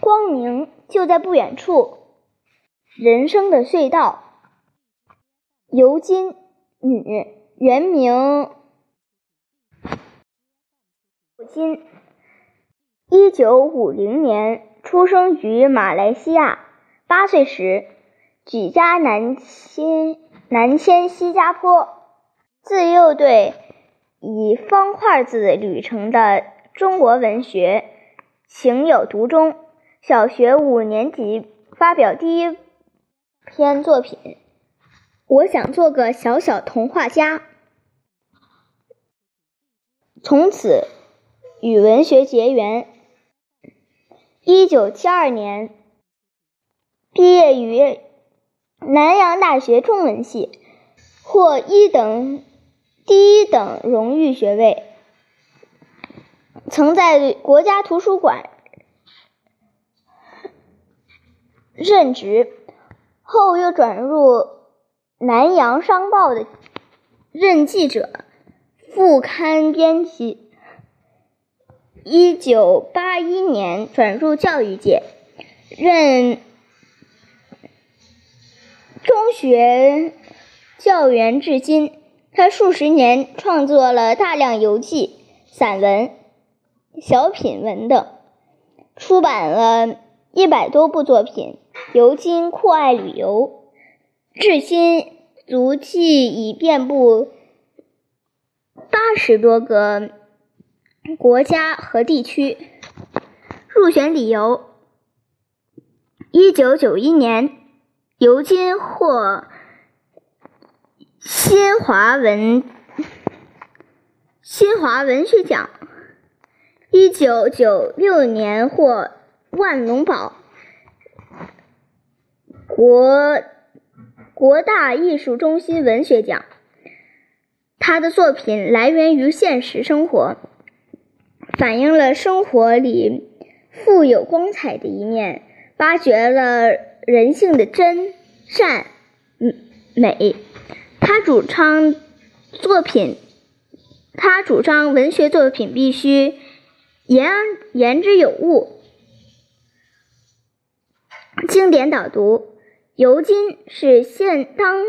光明就在不远处。人生的隧道。尤金，女，原名金，一九五零年出生于马来西亚。八岁时，举家南迁南迁新加坡。自幼对以方块字旅成的中国文学情有独钟。小学五年级发表第一篇作品。我想做个小小童话家，从此与文学结缘。一九七二年毕业于南洋大学中文系，获一等第一等荣誉学位。曾在国家图书馆任职，后又转入。南洋商报的任记者、副刊编辑。一九八一年转入教育界，任中学教员至今。他数十年创作了大量游记、散文、小品文等，出版了一百多部作品。尤金酷爱旅游。至今，足迹已遍布八十多个国家和地区。入选理由：一九九一年，尤金获新华文新华文学奖；一九九六年获万隆宝国。国大艺术中心文学奖。他的作品来源于现实生活，反映了生活里富有光彩的一面，挖掘了人性的真善美。他主张作品，他主张文学作品必须言言之有物。经典导读。尤金是现当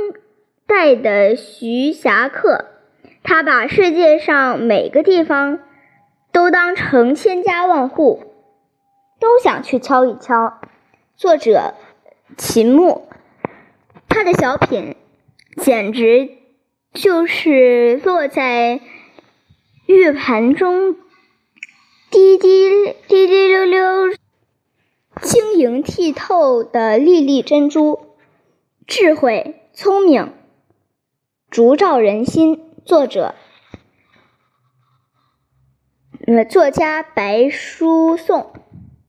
代的徐霞客，他把世界上每个地方都当成千家万户，都想去敲一敲。作者秦牧，他的小品简直就是落在玉盘中，滴滴滴滴溜溜。晶莹剔透的粒粒珍珠，智慧聪明，烛照人心。作者，呃，作家白书颂。